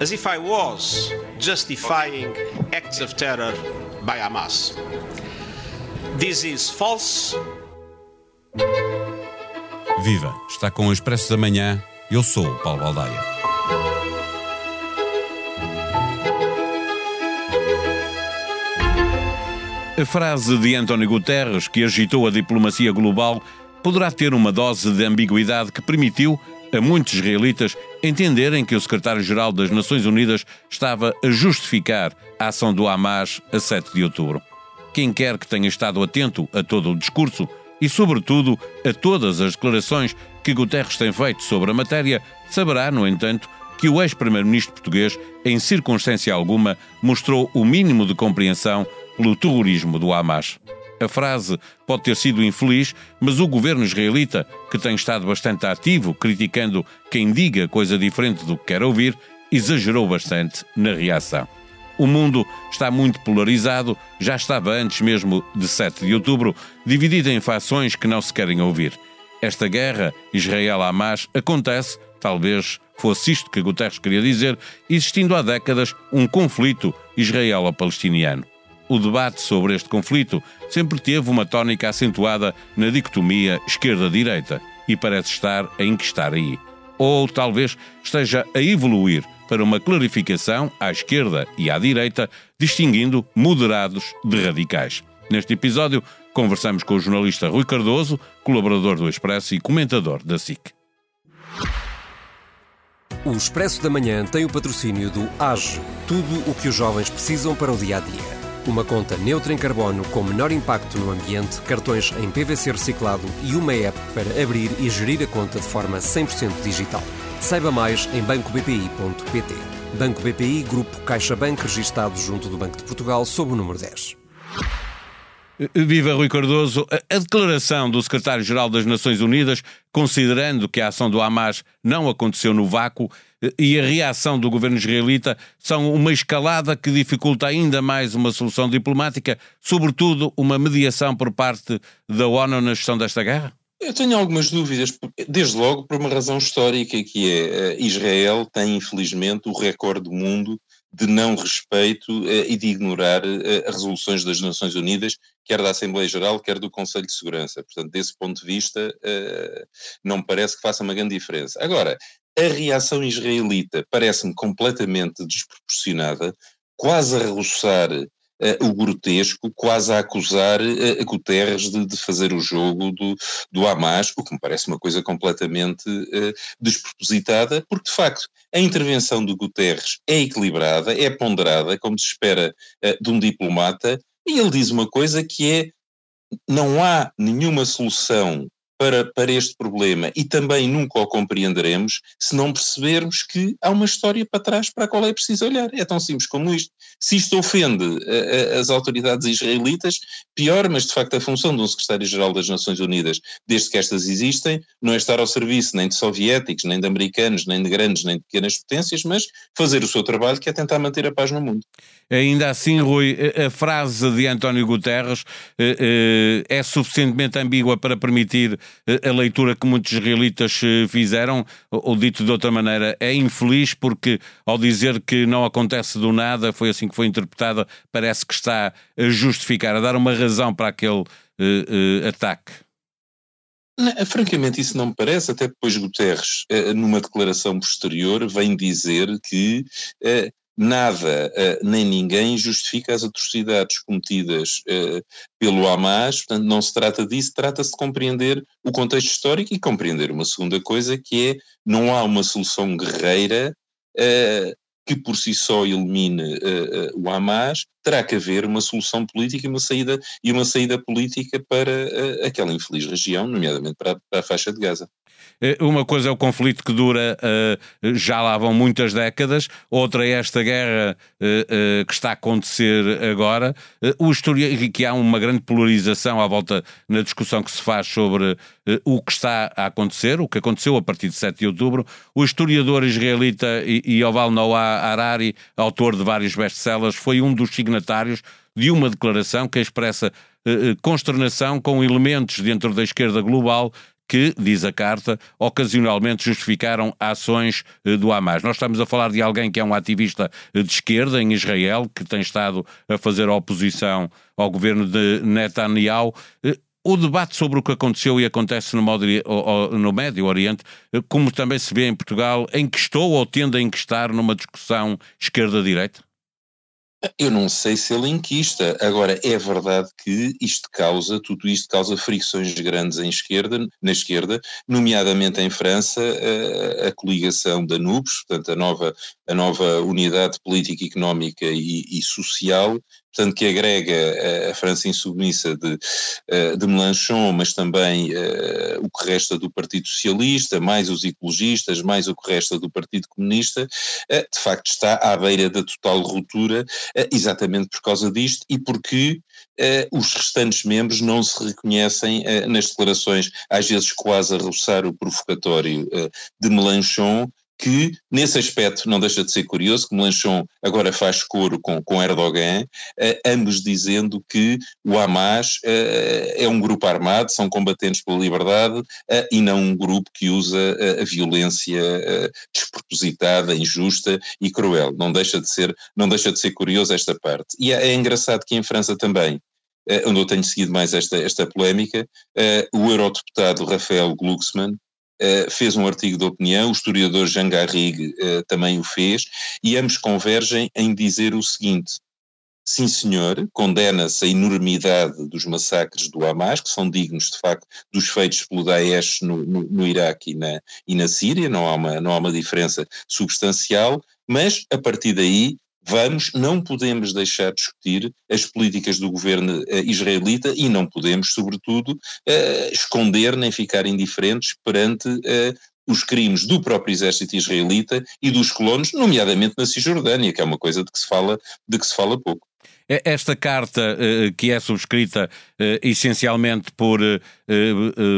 as if I was justifying acts of terror by Hamas. This is false. Viva! Está com o Expresso da Manhã. Eu sou o Paulo Baldaia. A frase de António Guterres, que agitou a diplomacia global, poderá ter uma dose de ambiguidade que permitiu a muitos israelitas entenderem que o secretário-geral das Nações Unidas estava a justificar a ação do Hamas a 7 de outubro. Quem quer que tenha estado atento a todo o discurso e, sobretudo, a todas as declarações que Guterres tem feito sobre a matéria, saberá, no entanto, que o ex-primeiro-ministro português, em circunstância alguma, mostrou o mínimo de compreensão pelo terrorismo do Hamas. A frase pode ter sido infeliz, mas o governo israelita, que tem estado bastante ativo, criticando quem diga coisa diferente do que quer ouvir, exagerou bastante na reação. O mundo está muito polarizado, já estava antes mesmo de 7 de outubro, dividido em fações que não se querem ouvir. Esta guerra Israel-Hamas acontece, talvez fosse isto que Guterres queria dizer, existindo há décadas um conflito israelo-palestiniano. O debate sobre este conflito sempre teve uma tónica acentuada na dicotomia esquerda-direita e parece estar a enquistar aí. Ou talvez esteja a evoluir para uma clarificação à esquerda e à direita, distinguindo moderados de radicais. Neste episódio, conversamos com o jornalista Rui Cardoso, colaborador do Expresso e comentador da SIC. O Expresso da Manhã tem o patrocínio do AGE, tudo o que os jovens precisam para o dia a dia. Uma conta neutra em carbono com menor impacto no ambiente, cartões em PVC reciclado e uma app para abrir e gerir a conta de forma 100% digital. Saiba mais em bancobpi.pt. Banco BPI, Grupo CaixaBank, registado junto do Banco de Portugal, sob o número 10. Viva Rui Cardoso. A declaração do secretário-geral das Nações Unidas, considerando que a ação do Hamas não aconteceu no vácuo, e a reação do governo israelita são uma escalada que dificulta ainda mais uma solução diplomática, sobretudo uma mediação por parte da ONU na gestão desta guerra? Eu tenho algumas dúvidas, desde logo por uma razão histórica, que é eh, Israel tem infelizmente o recorde do mundo de não respeito eh, e de ignorar eh, as resoluções das Nações Unidas, quer da Assembleia Geral, quer do Conselho de Segurança. Portanto, desse ponto de vista, não me parece que faça uma grande diferença. Agora, a reação israelita parece-me completamente desproporcionada, quase a roçar uh, o grotesco, quase a acusar uh, Guterres de, de, fazer o jogo do, do Hamas, o que me parece uma coisa completamente uh, despropositada, porque de facto a intervenção do Guterres é equilibrada, é ponderada, como se espera de um diplomata, e ele diz uma coisa que é não há nenhuma solução para, para este problema e também nunca o compreenderemos se não percebermos que há uma história para trás para a qual é preciso olhar. É tão simples como isto. Se isto ofende a, a, as autoridades israelitas, pior, mas de facto a função de um secretário-geral das Nações Unidas, desde que estas existem, não é estar ao serviço nem de soviéticos, nem de americanos, nem de grandes, nem de pequenas potências, mas fazer o seu trabalho que é tentar manter a paz no mundo. Ainda assim, Rui, a frase de António Guterres eh, eh, é suficientemente ambígua para permitir a leitura que muitos israelitas eh, fizeram, ou dito de outra maneira, é infeliz porque ao dizer que não acontece do nada, foi assim que foi interpretada, parece que está a justificar, a dar uma razão para aquele uh, uh, ataque. Não, francamente, isso não me parece, até depois Guterres, numa declaração posterior, vem dizer que nada uh, nem ninguém justifica as atrocidades cometidas uh, pelo Hamas, portanto não se trata disso, trata-se de compreender o contexto histórico e compreender uma segunda coisa que é, não há uma solução guerreira uh, que por si só elimine o Hamas, terá que haver uma solução política e uma saída, e uma saída política para aquela infeliz região, nomeadamente para, para a faixa de Gaza. Eh, uma coisa é o conflito que dura, eh, já lá vão muitas décadas, outra é esta guerra eh, que está a acontecer agora. O historia, que há uma grande polarização à volta na discussão que se faz sobre o que está a acontecer, o que aconteceu a partir de 7 de outubro. O historiador israelita Yoval Noah Harari, autor de vários best-sellers, foi um dos signatários de uma declaração que expressa consternação com elementos dentro da esquerda global que, diz a carta, ocasionalmente justificaram ações eh, do Hamas. Nós estamos a falar de alguém que é um ativista de esquerda em Israel, que tem estado a fazer oposição ao governo de Netanyahu. O debate sobre o que aconteceu e acontece no, no Médio Oriente, como também se vê em Portugal, enquistou ou tende a enquistar numa discussão esquerda-direita? Eu não sei se ele inquista. Agora, é verdade que isto causa, tudo isto causa fricções grandes em esquerda, na esquerda, nomeadamente em França, a, a coligação da NUBS, portanto, a nova, a nova unidade política, económica e, e social, portanto, que agrega a França insubmissa de, de Melanchon, mas também o que resta do Partido Socialista, mais os ecologistas, mais o que resta do Partido Comunista, de facto está à beira da total ruptura, exatamente por causa disto e porque os restantes membros não se reconhecem nas declarações, às vezes quase a roçar o provocatório de Melanchon, que nesse aspecto não deixa de ser curioso que Melanchon agora faz coro com, com Erdogan, eh, ambos dizendo que o Hamas eh, é um grupo armado, são combatentes pela liberdade eh, e não um grupo que usa a violência despropositada, injusta e cruel. Não deixa de ser, não deixa de ser curioso esta parte. E é, é engraçado que em França também onde eu tenho seguido mais esta, esta polémica, o eurodeputado Rafael Glucksmann, eh, fez um artigo de opinião, o historiador Jean Garrigue uh, também o fez, e ambos convergem em dizer o seguinte: sim, senhor, condena-se a enormidade dos massacres do Hamas, que são dignos, de facto, dos feitos pelo Daesh no, no, no Iraque e na, e na Síria, não há, uma, não há uma diferença substancial, mas a partir daí vamos, não podemos deixar de discutir as políticas do governo uh, israelita e não podemos, sobretudo, uh, esconder nem ficar indiferentes perante uh, os crimes do próprio exército israelita e dos colonos, nomeadamente na Cisjordânia, que é uma coisa de que se fala, de que se fala pouco. Esta carta, que é subscrita essencialmente por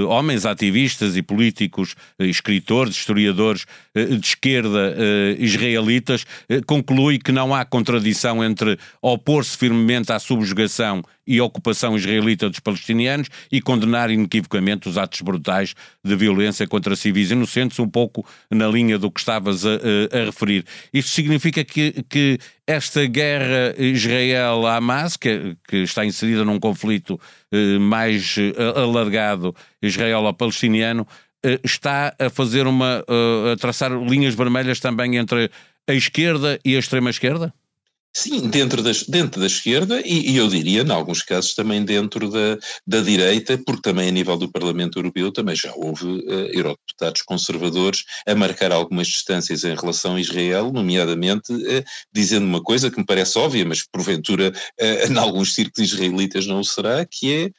homens ativistas e políticos, escritores, historiadores de esquerda israelitas, conclui que não há contradição entre opor-se firmemente à subjugação e ocupação israelita dos palestinianos e condenar inequivocamente os atos brutais de violência contra civis inocentes, um pouco na linha do que estavas a, a, a referir. Isto significa que, que esta guerra Israel-Hamas, que, que, está inserida num conflito eh, mais eh, alargado israelo-palestiniano, eh, está a fazer uma. Eh, a traçar linhas vermelhas também entre a esquerda e a extrema-esquerda? Sim, dentro, das, dentro da esquerda e, e, eu diria, em alguns casos, também dentro da, da direita, porque também a nível do Parlamento Europeu também já houve uh, eurodeputados conservadores a marcar algumas distâncias em relação a Israel, nomeadamente uh, dizendo uma coisa que me parece óbvia, mas porventura uh, em alguns círculos israelitas não o será, que é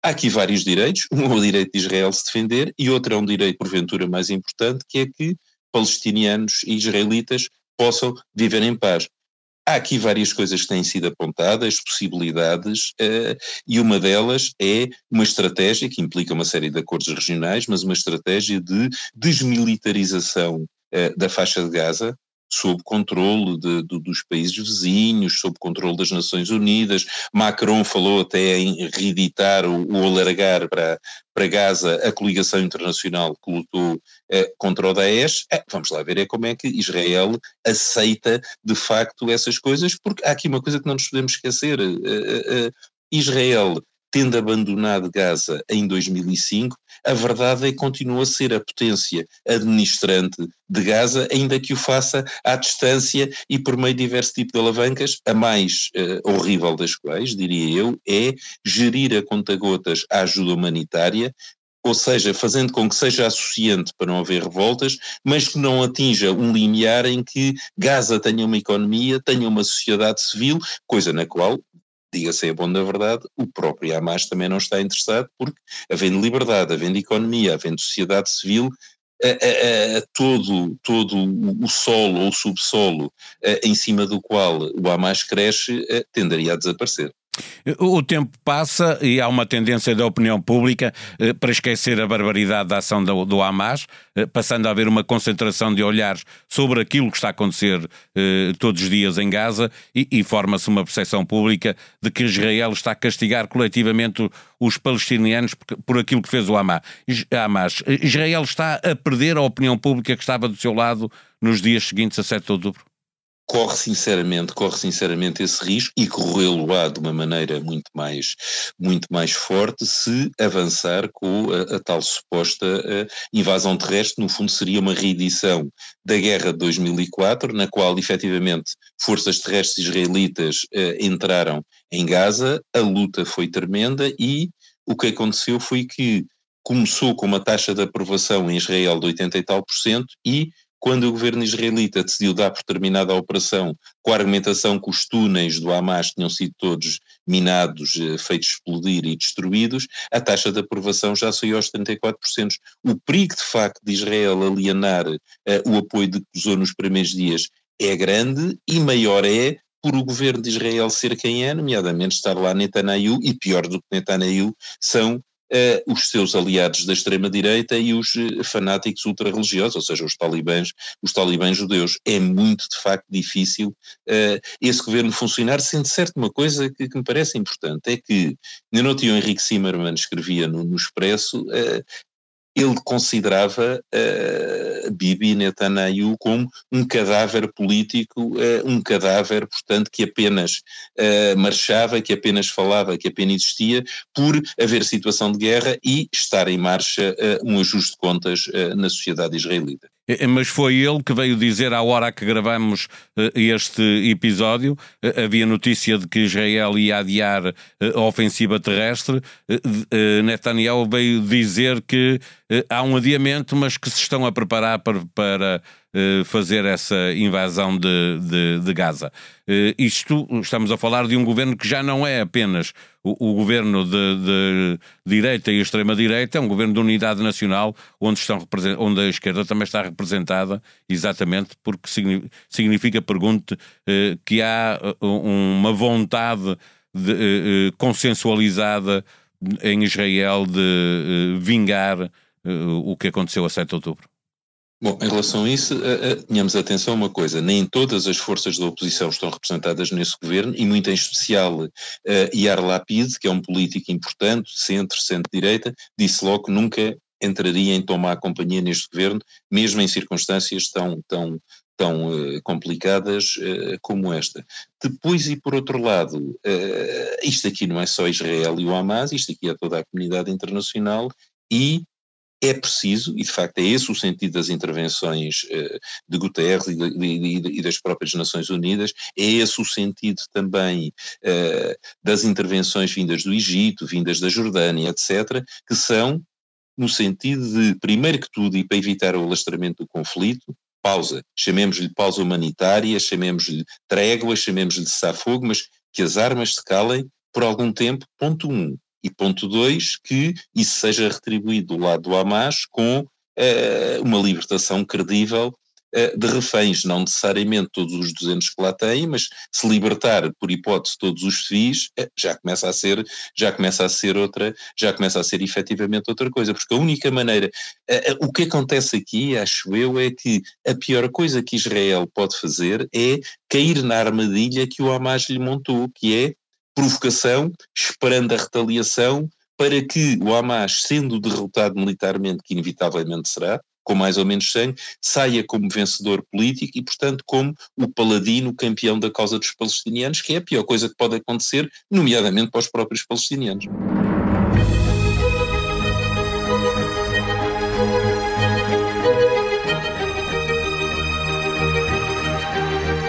Há aqui vários direitos, um é o direito de Israel se defender e outro é um direito, porventura, mais importante, que é que palestinianos e israelitas possam viver em paz. Há aqui várias coisas que têm sido apontadas, possibilidades, uh, e uma delas é uma estratégia que implica uma série de acordos regionais, mas uma estratégia de desmilitarização uh, da faixa de Gaza, sob controle de, de, dos países vizinhos, sob controle das Nações Unidas. Macron falou até em reeditar ou, alargar para, para Gaza a coligação internacional que lutou eh, contra o Daesh. Eh, vamos lá ver é como é que Israel aceita de facto essas coisas, porque há aqui uma coisa que não nos podemos esquecer. Eh Israel tendo abandonado Gaza em 2005, a verdade é que continua a ser a potência administrante de Gaza, ainda que o faça à distância e por meio de diversos tipos de alavancas, a mais uh, horrível das quais, diria eu, é gerir a conta-gotas a ajuda humanitária, ou seja, fazendo com que seja suficiente para não haver revoltas, mas que não atinja um limiar em que Gaza tenha uma economia, tenha uma sociedade civil, coisa na qual diga-se a bom da verdade, o próprio Hamas também não está interessado, porque havendo liberdade, havendo economia, havendo sociedade civil, a, a, a, todo, todo o solo ou subsolo em cima do qual o Hamas cresce tenderia a desaparecer. O tempo passa e há uma tendência da opinião pública eh, para esquecer a barbaridade da ação do, do Hamas, eh, passando a haver uma concentração de olhares sobre aquilo que está a acontecer eh, todos os dias em Gaza e, e forma-se uma percepção pública de que Israel está a castigar coletivamente os palestinianos por, por aquilo que fez o Hamas. Hamas. Israel está a perder a opinião pública que estava do seu lado nos dias seguintes a 7 de outubro? Corre sinceramente, corre sinceramente esse risco e corrê-lo-á de uma maneira muito mais, muito mais forte se avançar com a, a tal suposta uh, invasão terrestre, no fundo seria uma reedição da guerra de 2004, na qual efetivamente forças terrestres israelitas uh, entraram em Gaza, a luta foi tremenda e o que aconteceu foi que começou com uma taxa de aprovação em Israel de 80 e tal por cento e quando o governo israelita decidiu dar por terminada a operação com a argumentação que os túneis do Hamas tinham sido todos minados, eh, feitos explodir e destruídos, a taxa de aprovação já saiu aos 34%. O perigo, de facto, de Israel alienar uh, o apoio de que usou nos primeiros dias é grande e maior é por o governo de Israel ser quem é, nomeadamente estar lá Netanyahu, e pior do que Netanyahu, são os seus aliados da extrema-direita e os uh, fanáticos ultra-religiosos, ou seja, os talibãs, os talibãs judeus. É muito, de facto, difícil uh, esse governo funcionar, sendo certo uma coisa que, que, me parece importante, é que, ainda não o Henrique Zimmermann escrevia no, no Expresso, ele considerava uh, Bibi Netanyahu como um cadáver político, uh, um cadáver, portanto, que apenas uh, marchava, que apenas falava, que apenas existia, por haver situação de guerra e estar em marcha um ajuste de contas na sociedade israelita. É, é, mas foi ele que veio dizer à hora que gravamos este episódio, havia notícia de que Israel ia adiar a ofensiva terrestre, Netanyahu veio dizer que eh, há um adiamento, mas que se estão a preparar para, para eh, fazer essa invasão de, de, de, Gaza. Eh, isto, estamos a falar de um governo que já não é apenas o, o governo de, de, direita e extrema-direita, é um governo de unidade nacional, onde, estão, onde a esquerda também está representada, exatamente porque significa, pergunte, que há uma vontade de, consensualizada em Israel de vingar o que aconteceu a 7 de outubro? Bom, em relação a isso, uh, uh, tenhamos atenção a uma coisa: nem todas as forças da oposição estão representadas nesse governo, e muito em especial uh, Iar Lapid, que é um político importante, centro, centro-direita, disse logo que nunca entraria em tomar companhia neste governo, mesmo em circunstâncias tão, tão, tão uh, complicadas uh, como esta. Depois, e por outro lado, uh, isto aqui não é só Israel e o Hamas, isto aqui é toda a comunidade internacional e é preciso, e de facto é esse o sentido das intervenções uh, de Guterres e, das próprias Nações Unidas, é esse o sentido também uh, das intervenções vindas do Egito, vindas da Jordânia, etc., que são no sentido de, primeiro que tudo, e para evitar o alastramento do conflito, pausa, chamemos-lhe pausa humanitária, chamemos-lhe trégua, chamemos-lhe cessar-fogo, mas que as armas se calem por algum tempo, ponto um. E ponto dois, que isso seja retribuído do lado do Hamas com uh, uma libertação credível uh, de reféns, não necessariamente todos os 200 que lá têm, mas se libertar por hipótese todos os civis, uh, já começa a ser, já começa a ser outra, já começa a ser efetivamente outra coisa, porque a única maneira, o que acontece aqui, acho eu, é que a pior coisa que Israel pode fazer é cair na armadilha que o Hamas lhe montou, que é provocação, esperando a retaliação, para que o Hamas, sendo derrotado militarmente, que inevitavelmente será, com mais ou menos sangue, saia como vencedor político e, portanto, como o paladino campeão da causa dos palestinianos, que é a pior coisa que pode acontecer, nomeadamente para os próprios palestinianos.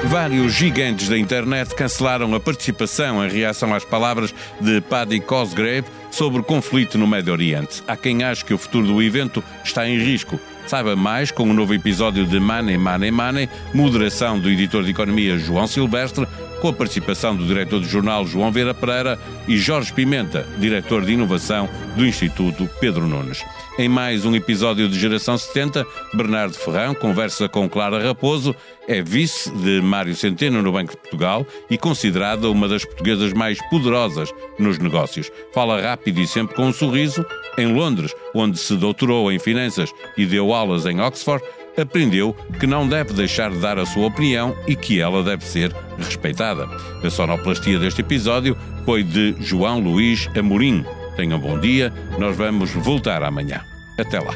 Vários gigantes da internet cancelaram a participação em reação às palavras de Paddy Cosgrave sobre o conflito no Médio Oriente. Há quem ache que o futuro do evento está em risco. Saiba mais com o um novo episódio de Money, Money, Money, moderação do editor de economia João Silvestre, com a participação do diretor do jornal João Vera Pereira e Jorge Pimenta, diretor de inovação do Instituto Pedro Nunes. Em mais um episódio de Geração 70, Bernardo Ferrão conversa com Clara Raposo, é vice de Mário Centeno no Banco de Portugal e considerada uma das portuguesas mais poderosas nos negócios. Fala rápido e sempre com um sorriso. Em Londres, onde se doutorou em finanças e deu aulas em Oxford, aprendeu que não deve deixar de dar a sua opinião e que ela deve ser respeitada. A sonoplastia deste episódio foi de João Luís Amorim. Tenham bom dia, nós vamos voltar amanhã. Até lá.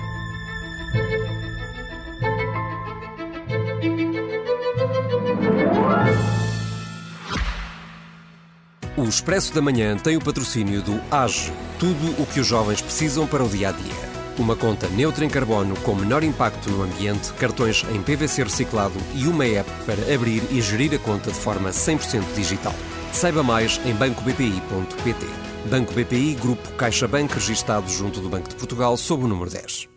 O Expresso da Manhã tem o patrocínio do AGE, tudo o que os jovens precisam para o dia a dia. Uma conta neutra em carbono com menor impacto no ambiente, cartões em PVC reciclado e uma app para abrir e gerir a conta de forma 100% digital. Saiba mais em bancobpi.pt. Banco BPI, Grupo CaixaBank, registado junto do Banco de Portugal, sob o número 10.